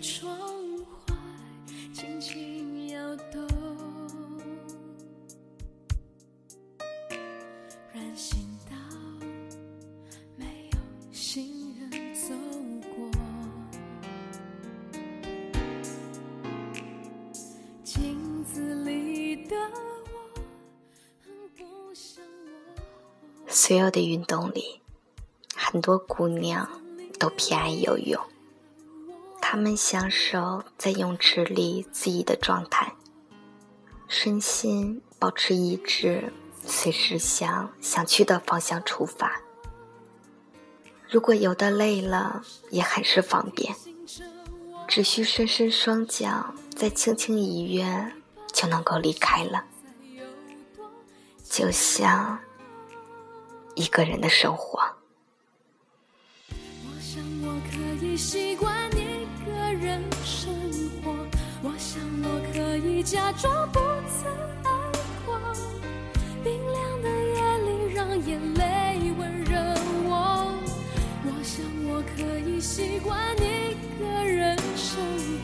窗外轻轻摇动，人行道没有行人走过，镜子里的我很不像我。所有的运动里，很多姑娘都偏爱游泳。他们享受在泳池里恣意的状态，身心保持一致，随时向想去的方向出发。如果游得累了，也很是方便，只需伸伸双脚，再轻轻一跃，就能够离开了。就像一个人的生活。我想我可以习惯一个人生活，我想我可以假装不曾爱过。冰凉的夜里，让眼泪温热我。我想我可以习惯一个人生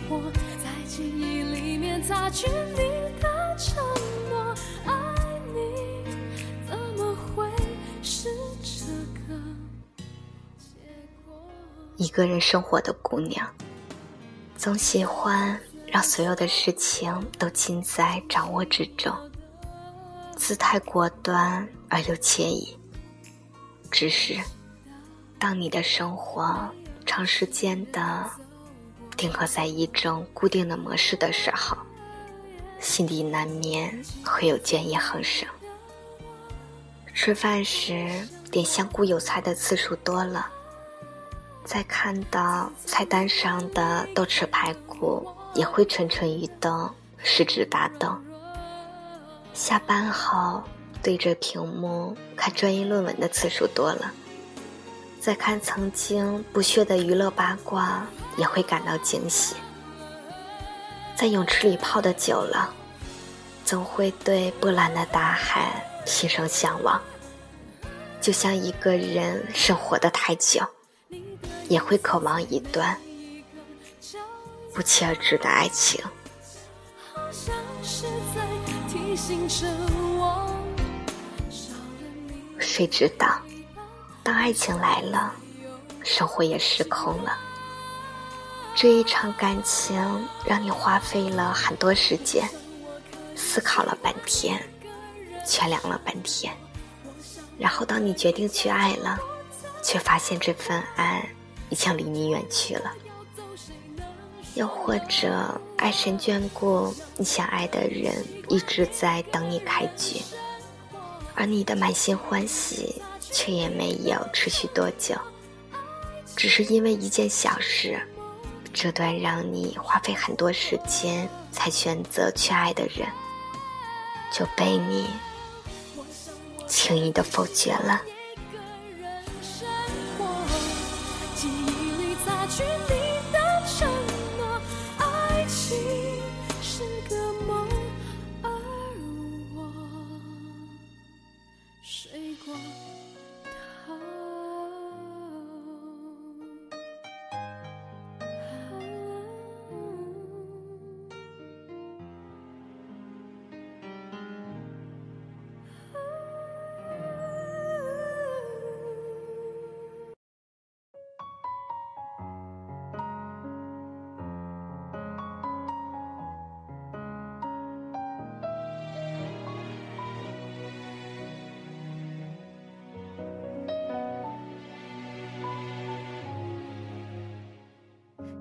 活，在记忆里面擦去你的承诺。爱你怎么会是这个结果？一个人生活的姑娘，总喜欢让所有的事情都尽在掌握之中，姿态果断而又惬意。只是，当你的生活长时间的定格在一种固定的模式的时候，心底难免会有倦意横生。吃饭时点香菇有菜的次数多了。再看到菜单上的豆豉排骨，也会蠢蠢欲动，食指大动。下班后对着屏幕看专业论文的次数多了，再看曾经不屑的娱乐八卦，也会感到惊喜。在泳池里泡的久了，总会对波澜的大海心生向往，就像一个人生活的太久。也会渴望一段不期而至的爱情。谁知道，当爱情来了，生活也失控了。这一场感情让你花费了很多时间，思考了半天，权量了半天，然后当你决定去爱了，却发现这份爱。已经离你远去了，又或者爱神眷顾你想爱的人，一直在等你开局，而你的满心欢喜却也没有持续多久，只是因为一件小事，这段让你花费很多时间才选择去爱的人，就被你轻易的否决了。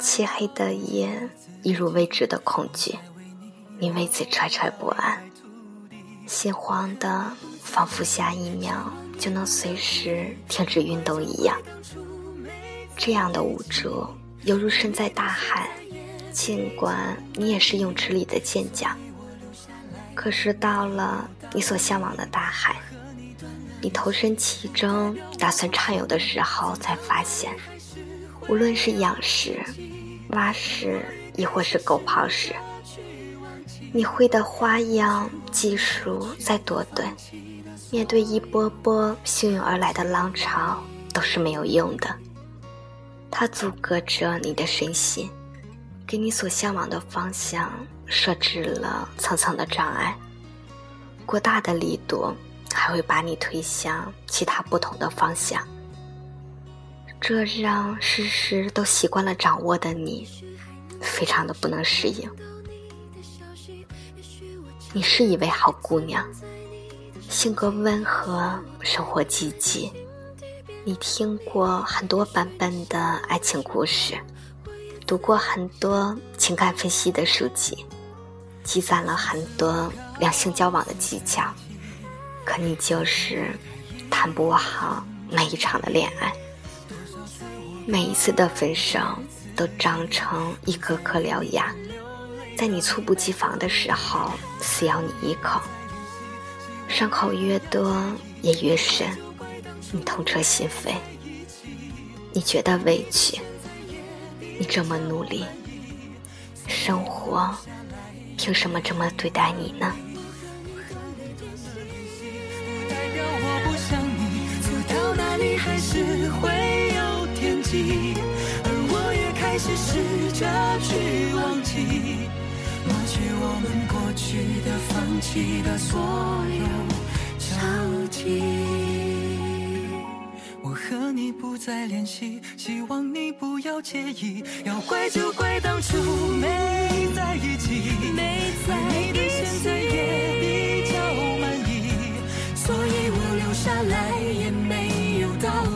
漆黑的夜。一如未知的恐惧，你为此惴惴不安，心慌的仿佛下一秒就能随时停止运动一样。这样的无助，犹如身在大海，尽管你也是泳池里的健将，可是到了你所向往的大海，你投身其中，打算畅游的时候，才发现，无论是仰式、蛙式，亦或是狗刨式，你会的花样技术再多对，面对一波波汹涌而来的浪潮，都是没有用的。它阻隔着你的身心。给你所向往的方向设置了层层的障碍，过大的力度还会把你推向其他不同的方向，这让时时都习惯了掌握的你非常的不能适应。你是一位好姑娘，性格温和，生活积极。你听过很多版本的爱情故事。读过很多情感分析的书籍，积攒了很多两性交往的技巧，可你就是谈不好每一场的恋爱，每一次的分手都长成一颗颗獠牙，在你猝不及防的时候撕咬你一口，伤口越多也越深，你痛彻心扉，你觉得委屈。你这么努力，生活凭什么这么对待你呢？代表我不想你，走到哪里还是会而我也开始试着去忘记，抹去我们过去的、放弃的所有交集。我和你不再联系，希望你不要介意。要怪就怪当初没在一起，而你对现在也比较满意，所以我留下来也没有道理。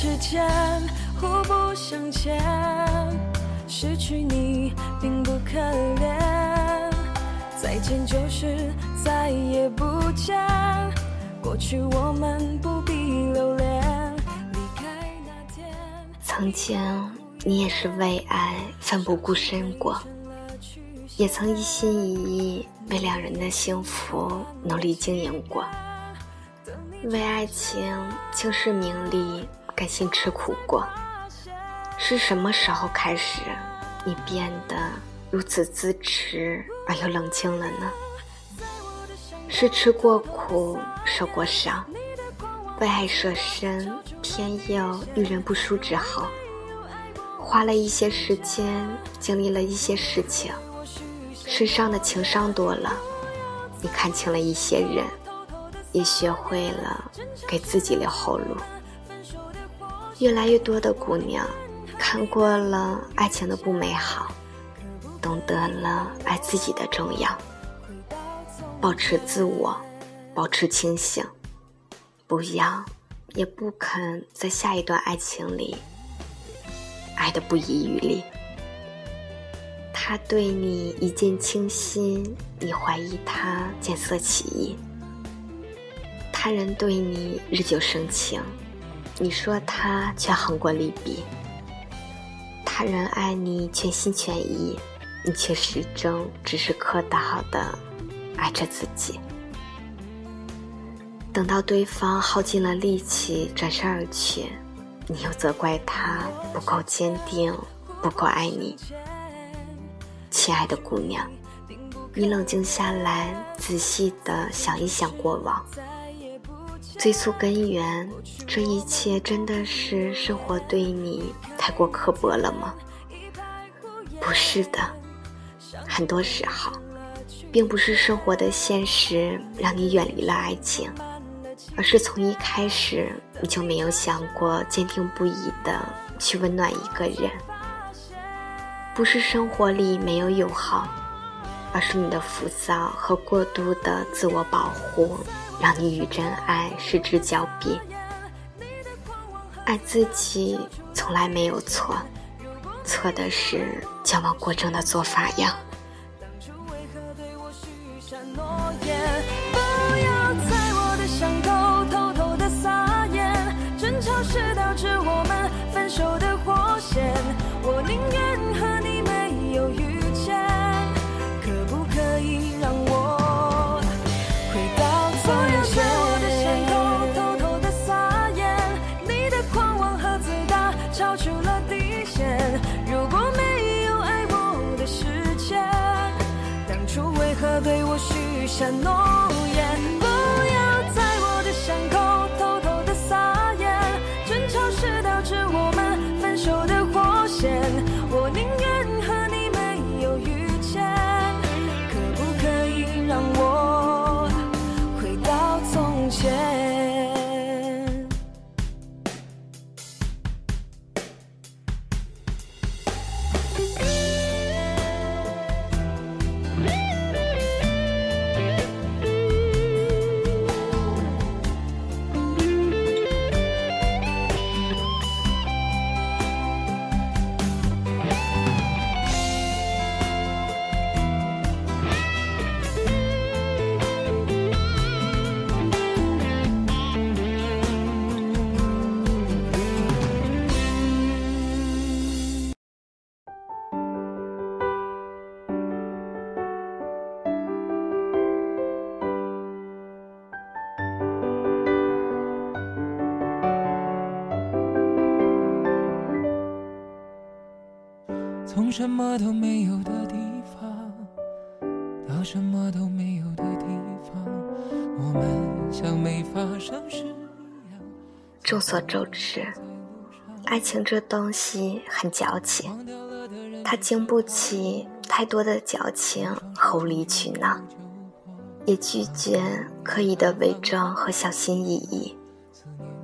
之间互不相欠，失去你并不可怜。再见就是再也不见，过去我们不必留恋。离开那天，曾经你也是为爱奋不顾身过，也曾一心一意为两人的幸福努力经营过，为爱情轻视名利。甘心吃苦过，是什么时候开始，你变得如此自持而又冷静了呢？是吃过苦，受过伤，为爱舍身，偏又遇人不淑之后，花了一些时间，经历了一些事情，身上的情伤多了，你看清了一些人，也学会了给自己留后路。越来越多的姑娘看过了爱情的不美好，懂得了爱自己的重要，保持自我，保持清醒，不要也不肯在下一段爱情里爱的不遗余力。他对你一见倾心，你怀疑他见色起意；他人对你日久生情。你说他却横过利弊，他人爱你全心全意，你却始终只是客套的爱着自己。等到对方耗尽了力气转身而去，你又责怪他不够坚定，不够爱你。亲爱的姑娘，你冷静下来，仔细的想一想过往。追溯根源，这一切真的是生活对你太过刻薄了吗？不是的，很多时候，并不是生活的现实让你远离了爱情，而是从一开始你就没有想过坚定不移的去温暖一个人。不是生活里没有友好，而是你的浮躁和过度的自我保护，让你与真爱失之交臂。爱自己从来没有错。错的是矫枉过正的做法呀。诺言？不要在我的伤口偷偷的撒盐，争吵是导致我们分手的火线。我宁愿什么都没有的地方到什么都没有的地方，我们像没发生事一样。众所周知，爱情这东西很矫情，它经不起太多的矫情和无理取闹，也拒绝刻意的伪装和小心翼翼。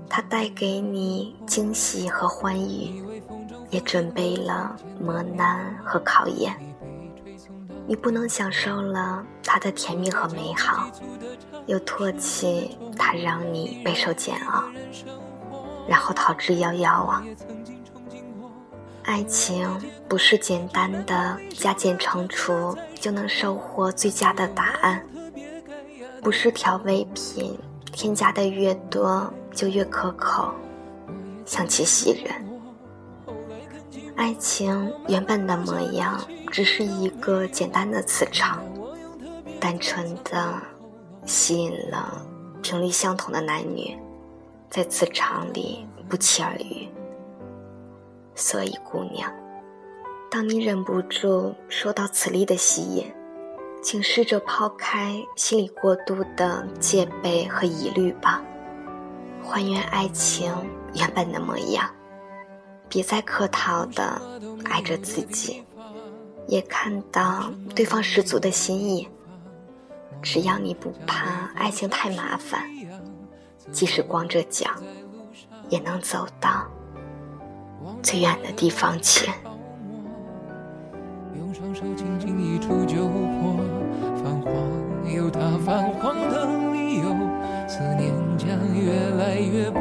它带给你惊喜和欢愉，也准备了磨难和考验。你不能享受了它的甜蜜和美好，又唾弃它让你备受煎熬，然后逃之夭夭啊！爱情不是简单的加减乘除就能收获最佳的答案，不是调味品添加的越多就越可口，香气袭人。爱情原本的模样只是一个简单的磁场，单纯的吸引了频率相同的男女，在磁场里不期而遇。所以，姑娘，当你忍不住受到磁力的吸引，请试着抛开心里过度的戒备和疑虑吧，还原爱情原本的模样。别再客套的爱着自己，也看到对方十足的心意。只要你不怕爱情太麻烦，即使光着脚，也能走到最远的地方去。用双手轻轻一触就破，泛黄有它泛黄的理由，思念将越来越薄。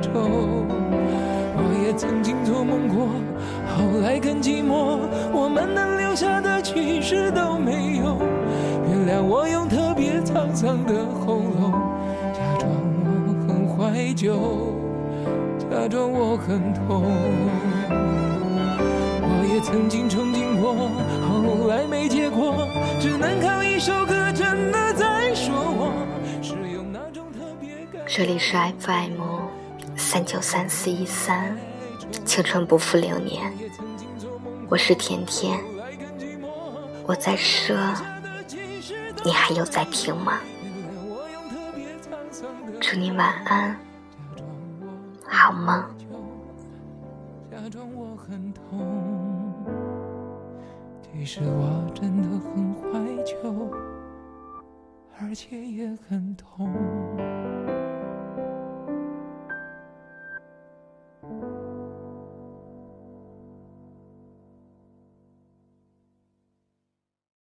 愁，我也曾经做梦过，后来更寂寞，我们能留下的其实都没有。原谅我用特别沧桑的喉咙，假装。内疚，假装我很痛。我也曾经憧憬过，后来没结果，只能靠一首歌真的在说我。是用那种特别感这里是 FM 三九三四一三，青春不负流年，我是甜甜，我在说，你还有在听吗？祝你晚安，好梦。假装我很痛，其实我真的很怀旧，而且也很痛。